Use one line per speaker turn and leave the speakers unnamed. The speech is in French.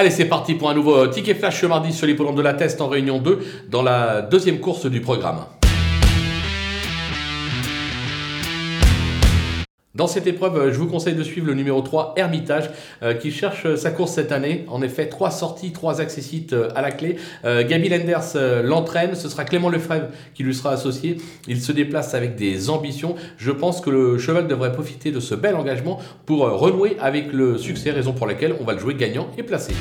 Allez, c'est parti pour un nouveau ticket flash ce mardi sur l'hippodrome de la Teste en réunion 2 dans la deuxième course du programme. Dans cette épreuve, je vous conseille de suivre le numéro 3, Hermitage, euh, qui cherche sa course cette année. En effet, trois sorties, trois accessites euh, à la clé. Euh, Gaby Lenders l'entraîne, ce sera Clément Lefebvre qui lui sera associé. Il se déplace avec des ambitions. Je pense que le cheval devrait profiter de ce bel engagement pour renouer avec le succès, raison pour laquelle on va le jouer gagnant et placé.